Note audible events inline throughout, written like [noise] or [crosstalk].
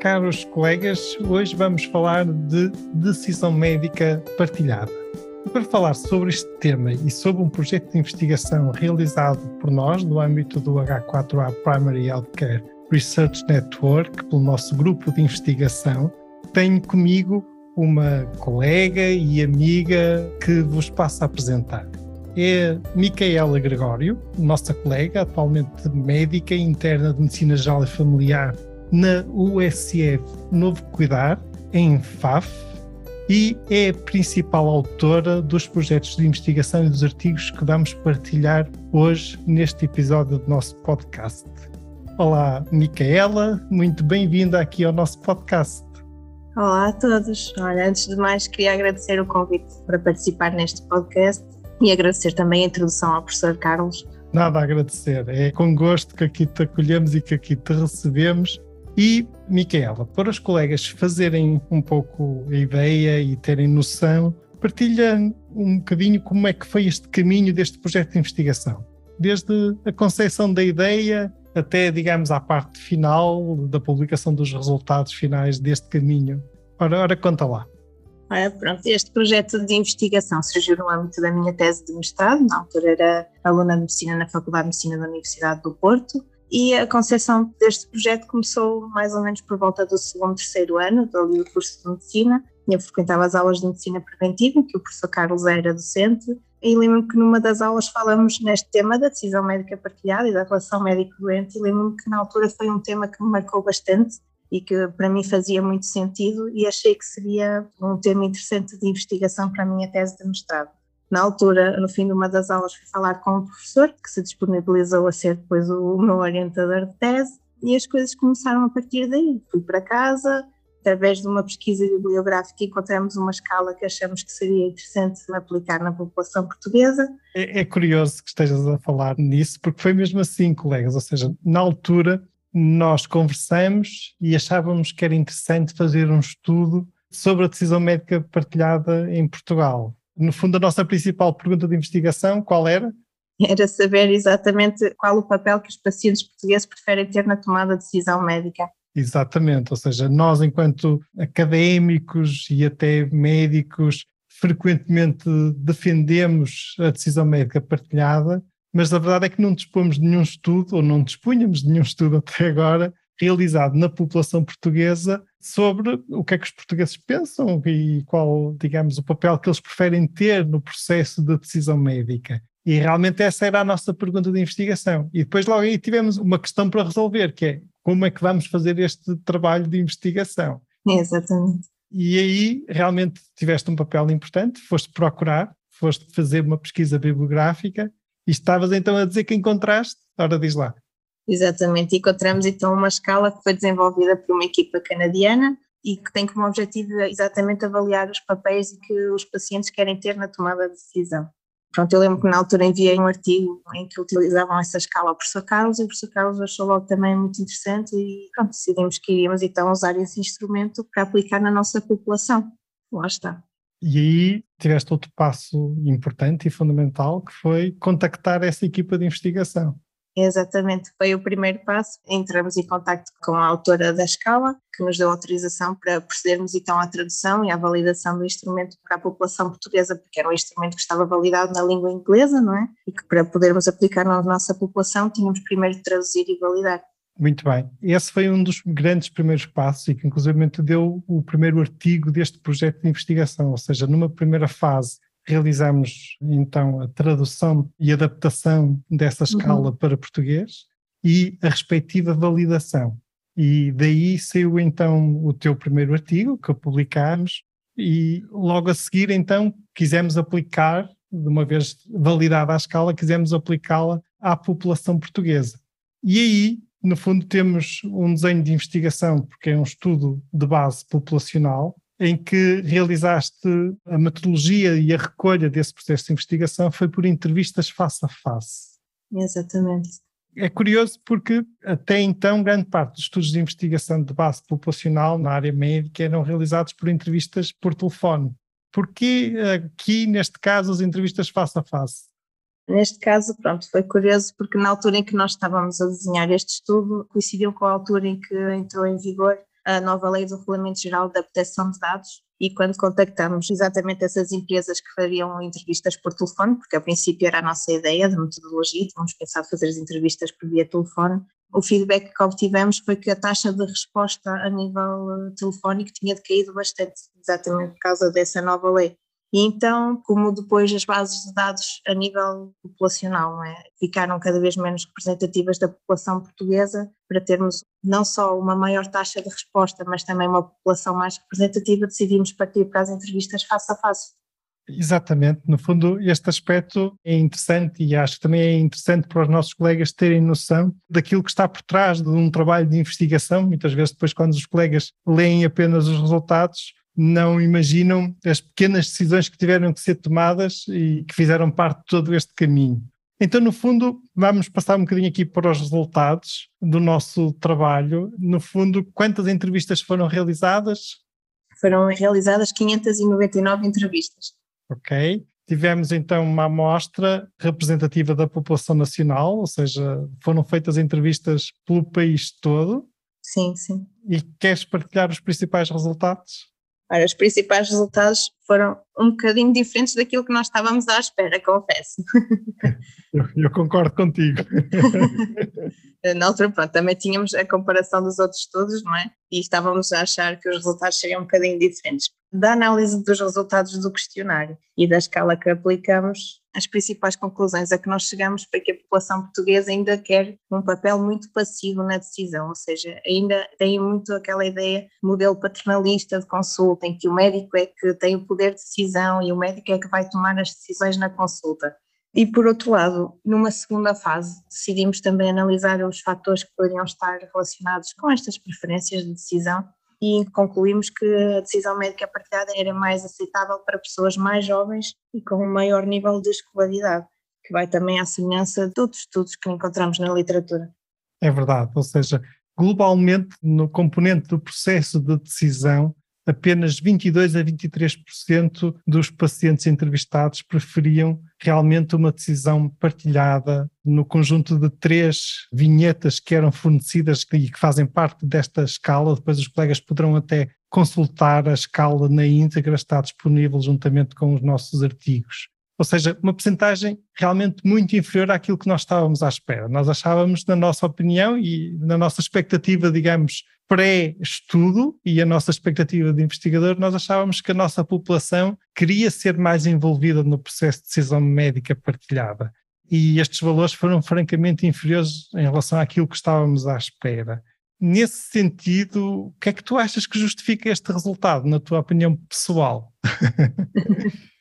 Caros colegas, hoje vamos falar de decisão médica partilhada. E para falar sobre este tema e sobre um projeto de investigação realizado por nós no âmbito do H4A Primary Healthcare Research Network, pelo nosso grupo de investigação, tenho comigo uma colega e amiga que vos passo a apresentar. É Micaela Gregório, nossa colega, atualmente médica interna de Medicina Geral e Familiar na USF Novo Cuidar, em FAF, e é a principal autora dos projetos de investigação e dos artigos que vamos partilhar hoje neste episódio do nosso podcast. Olá, Micaela, muito bem-vinda aqui ao nosso podcast. Olá a todos. Olha, antes de mais, queria agradecer o convite para participar neste podcast e agradecer também a introdução ao professor Carlos. Nada a agradecer, é com gosto que aqui te acolhemos e que aqui te recebemos e, Micaela, para os colegas fazerem um pouco a ideia e terem noção, partilha um bocadinho como é que foi este caminho deste projeto de investigação. Desde a concepção da ideia até, digamos, à parte final da publicação dos resultados finais deste caminho. Ora, ora conta lá. Ora, pronto, este projeto de investigação surgiu no âmbito da minha tese de mestrado, na altura era aluna de Medicina na Faculdade de Medicina da Universidade do Porto, e a concepção deste projeto começou mais ou menos por volta do segundo, terceiro ano, do curso de Medicina. Eu frequentava as aulas de Medicina Preventiva, que o professor Carlos era docente, e lembro-me que numa das aulas falamos neste tema da decisão médica partilhada e da relação médico-doente, e lembro-me que na altura foi um tema que me marcou bastante e que para mim fazia muito sentido e achei que seria um tema interessante de investigação para a minha tese de mestrado. Na altura, no fim de uma das aulas, fui falar com um professor que se disponibilizou a ser depois o meu orientador de tese e as coisas começaram a partir daí. Fui para casa, através de uma pesquisa bibliográfica encontramos uma escala que achamos que seria interessante aplicar na população portuguesa. É, é, curioso que estejas a falar nisso, porque foi mesmo assim, colegas, ou seja, na altura nós conversamos e achávamos que era interessante fazer um estudo sobre a decisão médica partilhada em Portugal no fundo, a nossa principal pergunta de investigação, qual era? Era saber exatamente qual o papel que os pacientes portugueses preferem ter na tomada de decisão médica. Exatamente, ou seja, nós, enquanto académicos e até médicos, frequentemente defendemos a decisão médica partilhada, mas a verdade é que não dispomos de nenhum estudo, ou não dispunhamos de nenhum estudo até agora, realizado na população portuguesa sobre o que é que os portugueses pensam e qual, digamos, o papel que eles preferem ter no processo de decisão médica. E realmente essa era a nossa pergunta de investigação. E depois logo aí tivemos uma questão para resolver, que é como é que vamos fazer este trabalho de investigação? Exatamente. E aí realmente tiveste um papel importante, foste procurar, foste fazer uma pesquisa bibliográfica e estavas então a dizer que encontraste, ora diz lá. Exatamente, encontramos então uma escala que foi desenvolvida por uma equipa canadiana e que tem como objetivo exatamente avaliar os papéis que os pacientes querem ter na tomada de decisão. Pronto, eu lembro que na altura enviei um artigo em que utilizavam essa escala ao professor Carlos e o professor Carlos achou logo também muito interessante e pronto, decidimos que iríamos então usar esse instrumento para aplicar na nossa população. Lá está. E aí tiveste outro passo importante e fundamental que foi contactar essa equipa de investigação. Exatamente, foi o primeiro passo. Entramos em contato com a autora da escala, que nos deu autorização para procedermos então à tradução e à validação do instrumento para a população portuguesa, porque era um instrumento que estava validado na língua inglesa, não é? E que para podermos aplicar na nossa população tínhamos primeiro de traduzir e validar. Muito bem. Esse foi um dos grandes primeiros passos e que inclusive deu o primeiro artigo deste projeto de investigação, ou seja, numa primeira fase Realizamos então a tradução e adaptação dessa uhum. escala uhum. para português e a respectiva validação. E daí saiu então o teu primeiro artigo que publicámos e logo a seguir então quisemos aplicar, de uma vez validada a escala, quisemos aplicá-la à população portuguesa. E aí no fundo, temos um desenho de investigação, porque é um estudo de base populacional, em que realizaste a metodologia e a recolha desse processo de investigação foi por entrevistas face a face. Exatamente. É curioso porque até então grande parte dos estudos de investigação de base populacional na área médica eram realizados por entrevistas por telefone. Porquê aqui, neste caso, as entrevistas face a face? Neste caso, pronto, foi curioso porque na altura em que nós estávamos a desenhar este estudo coincidiu com a altura em que entrou em vigor a nova lei do Regulamento Geral da Proteção de Dados e quando contactamos exatamente essas empresas que fariam entrevistas por telefone, porque a princípio era a nossa ideia de metodologia, tínhamos pensado fazer as entrevistas por via telefone, o feedback que obtivemos foi que a taxa de resposta a nível eh, telefónico tinha decaído bastante, exatamente por causa dessa nova lei. E então, como depois as bases de dados a nível populacional é, ficaram cada vez menos representativas da população portuguesa, para termos não só uma maior taxa de resposta, mas também uma população mais representativa, decidimos partir para as entrevistas face a face. Exatamente, no fundo este aspecto é interessante e acho que também é interessante para os nossos colegas terem noção daquilo que está por trás de um trabalho de investigação. Muitas vezes depois quando os colegas leem apenas os resultados não imaginam as pequenas decisões que tiveram que ser tomadas e que fizeram parte de todo este caminho. Então, no fundo, vamos passar um bocadinho aqui para os resultados do nosso trabalho. No fundo, quantas entrevistas foram realizadas? Foram realizadas 599 entrevistas. Ok. Tivemos então uma amostra representativa da população nacional, ou seja, foram feitas entrevistas pelo país todo. Sim, sim. E queres partilhar os principais resultados? Ora, os principais resultados foram um bocadinho diferentes daquilo que nós estávamos à espera, confesso. Eu, eu concordo contigo. [laughs] Na altura, pronto, também tínhamos a comparação dos outros estudos, não é? E estávamos a achar que os resultados seriam um bocadinho diferentes. Da análise dos resultados do questionário e da escala que aplicamos, as principais conclusões a que nós chegamos foi que a população portuguesa ainda quer um papel muito passivo na decisão, ou seja, ainda tem muito aquela ideia modelo paternalista de consulta, em que o médico é que tem o poder de decisão e o médico é que vai tomar as decisões na consulta. E por outro lado, numa segunda fase, decidimos também analisar os fatores que poderiam estar relacionados com estas preferências de decisão e concluímos que a decisão médica partilhada era mais aceitável para pessoas mais jovens e com um maior nível de escolaridade, que vai também à semelhança de outros estudos que encontramos na literatura. É verdade, ou seja, globalmente no componente do processo de decisão, apenas 22 a 23% dos pacientes entrevistados preferiam realmente uma decisão partilhada no conjunto de três vinhetas que eram fornecidas e que fazem parte desta escala. Depois os colegas poderão até consultar a escala na íntegra, está disponível juntamente com os nossos artigos. Ou seja, uma percentagem realmente muito inferior àquilo que nós estávamos à espera. Nós achávamos, na nossa opinião e na nossa expectativa, digamos, pré-estudo e a nossa expectativa de investigador, nós achávamos que a nossa população queria ser mais envolvida no processo de decisão médica partilhada. E estes valores foram francamente inferiores em relação àquilo que estávamos à espera. Nesse sentido, o que é que tu achas que justifica este resultado, na tua opinião pessoal? [laughs]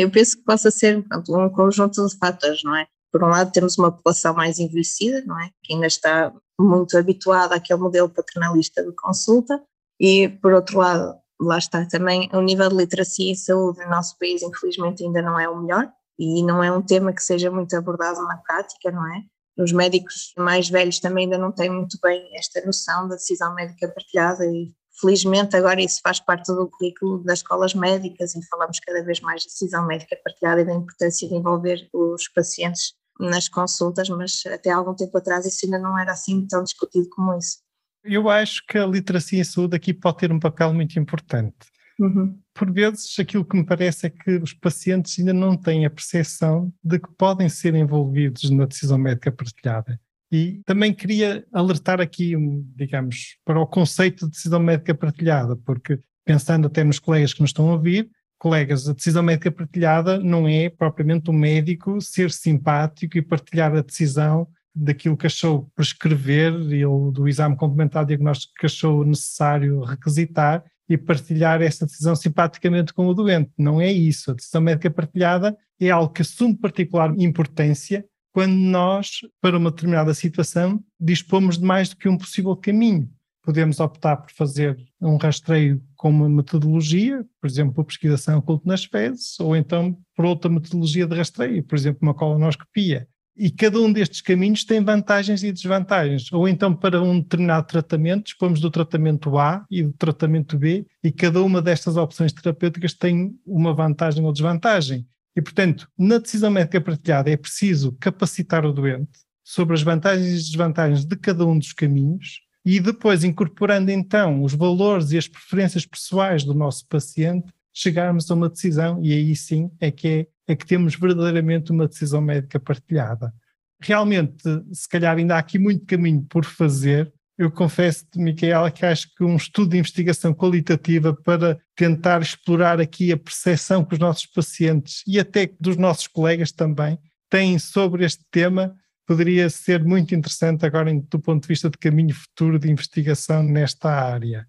Eu penso que possa ser um conjunto de fatores, não é? Por um lado, temos uma população mais envelhecida, não é? Que ainda está muito habituada àquele modelo paternalista de consulta, e por outro lado, lá está também o nível de literacia e saúde no nosso país, infelizmente, ainda não é o melhor, e não é um tema que seja muito abordado na prática, não é? Os médicos mais velhos também ainda não têm muito bem esta noção da decisão médica partilhada e Felizmente, agora isso faz parte do currículo das escolas médicas e falamos cada vez mais de decisão médica partilhada e da importância de envolver os pacientes nas consultas, mas até algum tempo atrás isso ainda não era assim tão discutido como isso. Eu acho que a literacia em saúde aqui pode ter um papel muito importante. Uhum. Por vezes, aquilo que me parece é que os pacientes ainda não têm a percepção de que podem ser envolvidos na decisão médica partilhada. E também queria alertar aqui, digamos, para o conceito de decisão médica partilhada, porque pensando até nos colegas que nos estão a ouvir, colegas, a decisão médica partilhada não é propriamente o médico ser simpático e partilhar a decisão daquilo que achou prescrever, ele do exame complementar diagnóstico que achou necessário requisitar e partilhar essa decisão simpaticamente com o doente. Não é isso. A decisão médica partilhada é algo que assume particular importância quando nós, para uma determinada situação, dispomos de mais do que um possível caminho. Podemos optar por fazer um rastreio com uma metodologia, por exemplo, a pesquisação oculta nas fezes, ou então por outra metodologia de rastreio, por exemplo, uma colonoscopia. E cada um destes caminhos tem vantagens e desvantagens. Ou então, para um determinado tratamento, dispomos do tratamento A e do tratamento B, e cada uma destas opções terapêuticas tem uma vantagem ou desvantagem. E, portanto, na decisão médica partilhada é preciso capacitar o doente sobre as vantagens e desvantagens de cada um dos caminhos e depois, incorporando então os valores e as preferências pessoais do nosso paciente, chegarmos a uma decisão e aí sim é que, é, é que temos verdadeiramente uma decisão médica partilhada. Realmente, se calhar ainda há aqui muito caminho por fazer, eu confesso-te, Micaela, que acho que um estudo de investigação qualitativa para tentar explorar aqui a percepção que os nossos pacientes e até dos nossos colegas também têm sobre este tema poderia ser muito interessante agora do ponto de vista de caminho futuro de investigação nesta área.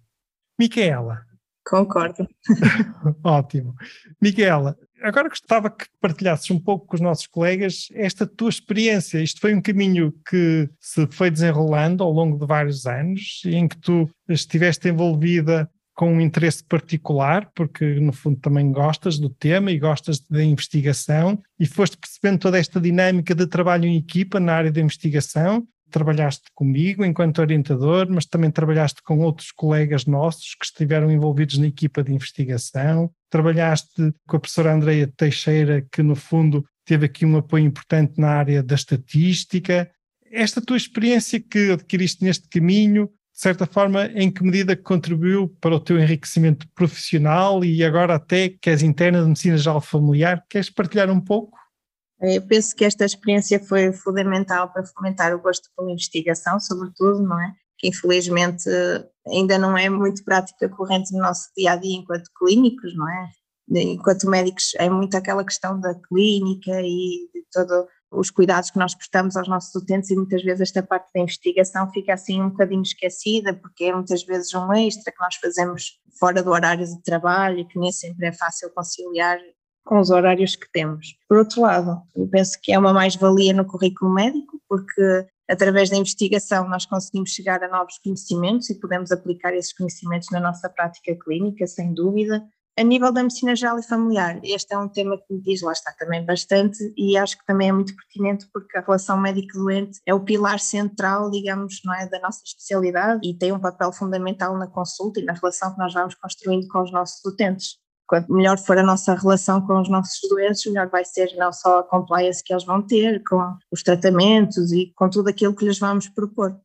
Micaela. Concordo. [laughs] Ótimo. Micaela, agora gostava que partilhasses um pouco com os nossos colegas esta tua experiência. Isto foi um caminho que se foi desenrolando ao longo de vários anos, em que tu estiveste envolvida com um interesse particular, porque no fundo também gostas do tema e gostas da investigação, e foste percebendo toda esta dinâmica de trabalho em equipa na área da investigação. Trabalhaste comigo enquanto orientador, mas também trabalhaste com outros colegas nossos que estiveram envolvidos na equipa de investigação. Trabalhaste com a professora Andreia Teixeira, que no fundo teve aqui um apoio importante na área da estatística. Esta tua experiência que adquiriste neste caminho, de certa forma, em que medida contribuiu para o teu enriquecimento profissional e agora até que és interna de medicina geral familiar? Queres partilhar um pouco? Eu penso que esta experiência foi fundamental para fomentar o gosto pela investigação, sobretudo, não é? Que infelizmente ainda não é muito prática corrente no nosso dia a dia enquanto clínicos, não é? Enquanto médicos, é muito aquela questão da clínica e de todo os cuidados que nós prestamos aos nossos utentes e muitas vezes esta parte da investigação fica assim um bocadinho esquecida porque é muitas vezes um extra que nós fazemos fora do horário de trabalho e que nem sempre é fácil conciliar com os horários que temos. Por outro lado, eu penso que é uma mais-valia no currículo médico porque através da investigação nós conseguimos chegar a novos conhecimentos e podemos aplicar esses conhecimentos na nossa prática clínica, sem dúvida, a nível da medicina geral e familiar, este é um tema que me diz, lá está também bastante, e acho que também é muito pertinente porque a relação médico-doente é o pilar central, digamos, não é, da nossa especialidade e tem um papel fundamental na consulta e na relação que nós vamos construindo com os nossos utentes. Quanto melhor for a nossa relação com os nossos doentes, melhor vai ser não só a compliance que eles vão ter, com os tratamentos e com tudo aquilo que lhes vamos propor.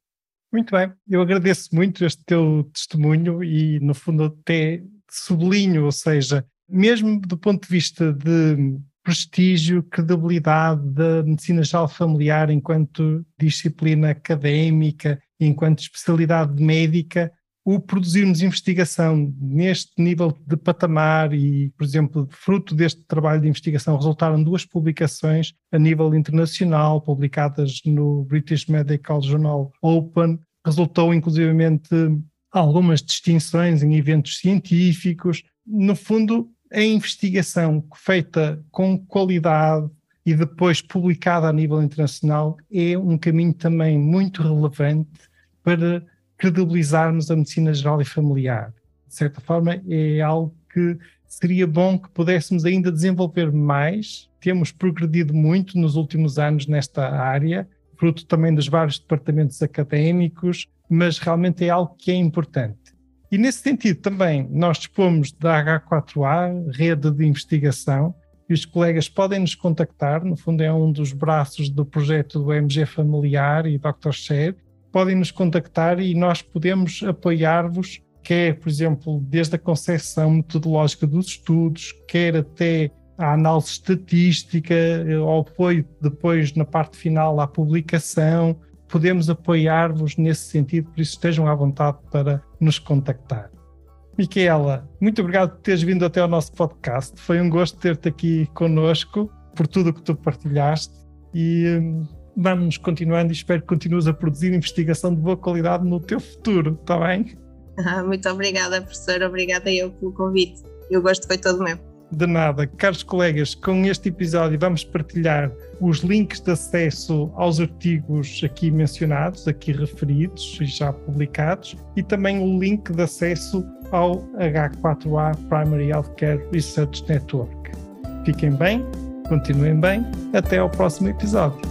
Muito bem, eu agradeço muito este teu testemunho e, no fundo, até sublinho, ou seja, mesmo do ponto de vista de prestígio, credibilidade da medicina geral familiar enquanto disciplina académica, enquanto especialidade médica, o produzirmos investigação neste nível de patamar e, por exemplo, fruto deste trabalho de investigação, resultaram duas publicações a nível internacional, publicadas no British Medical Journal Open, resultou inclusivamente algumas distinções em eventos científicos. No fundo, a investigação feita com qualidade e depois publicada a nível internacional é um caminho também muito relevante para credibilizarmos a medicina geral e familiar. De certa forma, é algo que seria bom que pudéssemos ainda desenvolver mais. Temos progredido muito nos últimos anos nesta área, fruto também dos vários departamentos académicos, mas realmente é algo que é importante. E nesse sentido também nós dispomos da H4A, rede de investigação, e os colegas podem nos contactar, no fundo é um dos braços do projeto do MG Familiar e Dr. Share, podem nos contactar e nós podemos apoiar-vos, quer, por exemplo, desde a concepção metodológica dos estudos, quer até a análise estatística, ao apoio depois na parte final à publicação, podemos apoiar-vos nesse sentido, por isso estejam à vontade para nos contactar. Micaela, muito obrigado por teres vindo até ao nosso podcast. Foi um gosto ter-te aqui conosco, por tudo o que tu partilhaste e hum, vamos continuando e espero que continues a produzir investigação de boa qualidade no teu futuro, está bem? Ah, [laughs] muito obrigada, professor. Obrigada eu pelo convite. E o gosto foi todo meu. De nada. Caros colegas, com este episódio vamos partilhar os links de acesso aos artigos aqui mencionados, aqui referidos e já publicados, e também o link de acesso ao H4A Primary Healthcare Research Network. Fiquem bem, continuem bem, até ao próximo episódio.